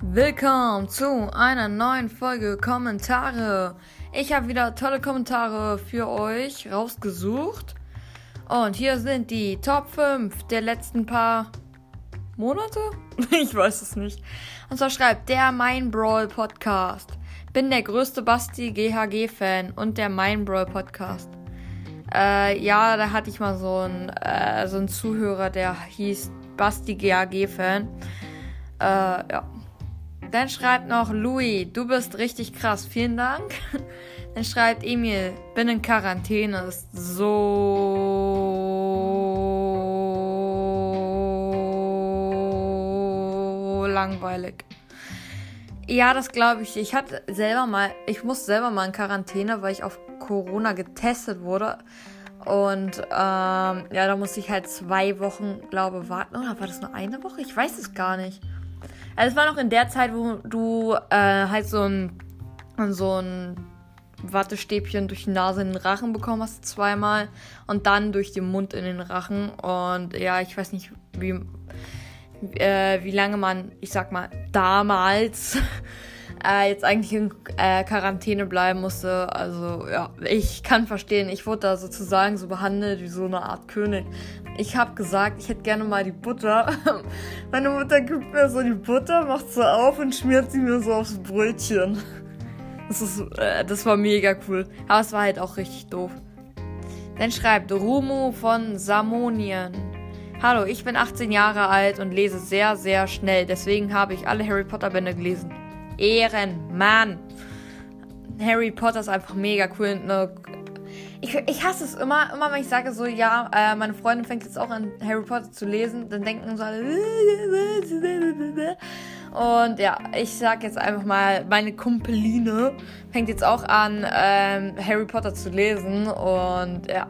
Willkommen zu einer neuen Folge Kommentare. Ich habe wieder tolle Kommentare für euch rausgesucht. Und hier sind die Top 5 der letzten paar Monate? Ich weiß es nicht. Und zwar schreibt der Mein Brawl Podcast. Bin der größte Basti GHG-Fan und der Mein Brawl Podcast. Äh, ja, da hatte ich mal so einen, äh, so einen Zuhörer, der hieß Basti GHG-Fan. Äh, ja. Dann schreibt noch Louis, du bist richtig krass, vielen Dank. Dann schreibt Emil, bin in Quarantäne, ist so langweilig. Ja, das glaube ich. Ich hatte selber mal, ich musste selber mal in Quarantäne, weil ich auf Corona getestet wurde. Und ähm, ja, da musste ich halt zwei Wochen, glaube warten. Oder war das nur eine Woche? Ich weiß es gar nicht. Also es war noch in der Zeit, wo du äh, halt so ein, so ein Wattestäbchen durch die Nase in den Rachen bekommen hast, zweimal. Und dann durch den Mund in den Rachen. Und ja, ich weiß nicht, wie, äh, wie lange man, ich sag mal, damals äh, jetzt eigentlich in äh, Quarantäne bleiben musste. Also ja, ich kann verstehen, ich wurde da sozusagen so behandelt wie so eine Art König. Ich habe gesagt, ich hätte gerne mal die Butter. Meine Mutter gibt mir so die Butter, macht sie auf und schmiert sie mir so aufs Brötchen. Das, ist, äh, das war mega cool. Aber es war halt auch richtig doof. Dann schreibt Rumu von Samonien. Hallo, ich bin 18 Jahre alt und lese sehr, sehr schnell. Deswegen habe ich alle Harry Potter Bände gelesen. Ehrenmann. Harry Potter ist einfach mega cool. Eine ich, ich hasse es immer, immer wenn ich sage so, ja, äh, meine Freundin fängt jetzt auch an, Harry Potter zu lesen, dann denken so alle. Und ja, ich sag jetzt einfach mal, meine Kumpeline fängt jetzt auch an, ähm, Harry Potter zu lesen. Und ja.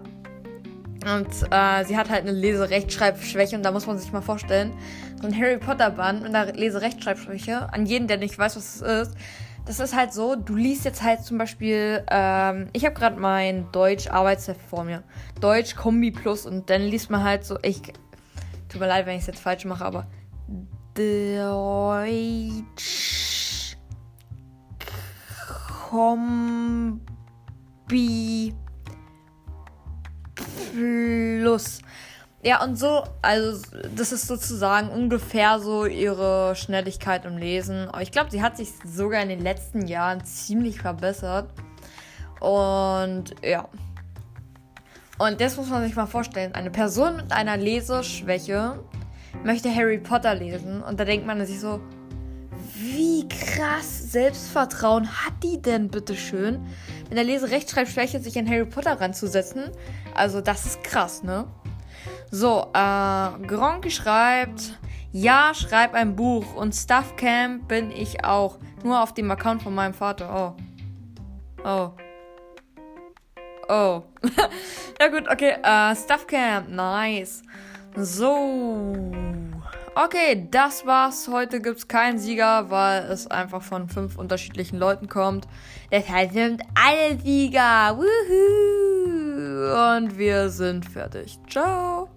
Und äh, sie hat halt eine Leserechtschreibschwäche und da muss man sich mal vorstellen, so ein Harry Potter Band mit einer Leserechtschreibschwäche, an jeden, der nicht weiß, was es ist, das ist halt so, du liest jetzt halt zum Beispiel, ähm, ich habe gerade mein Deutsch-Arbeitsheft vor mir. Deutsch Kombi Plus und dann liest man halt so, ich, tut mir leid, wenn ich es jetzt falsch mache, aber Deutsch Kombi Plus. Ja, und so, also das ist sozusagen ungefähr so ihre Schnelligkeit im Lesen. Aber ich glaube, sie hat sich sogar in den letzten Jahren ziemlich verbessert. Und ja. Und das muss man sich mal vorstellen. Eine Person mit einer Leseschwäche möchte Harry Potter lesen. Und da denkt man sich so, wie krass Selbstvertrauen hat die denn, bitteschön? Mit der Leserechtschreibschwäche sich an Harry Potter ranzusetzen. Also, das ist krass, ne? So, äh, Gronky schreibt, ja, schreib ein Buch und Stuffcamp bin ich auch. Nur auf dem Account von meinem Vater. Oh. Oh. Oh. Na gut, okay. Äh, Stuffcamp, nice. So. Okay, das war's. Heute gibt's keinen Sieger, weil es einfach von fünf unterschiedlichen Leuten kommt. Deshalb sind alle Sieger. Woohoo! Und wir sind fertig. Ciao.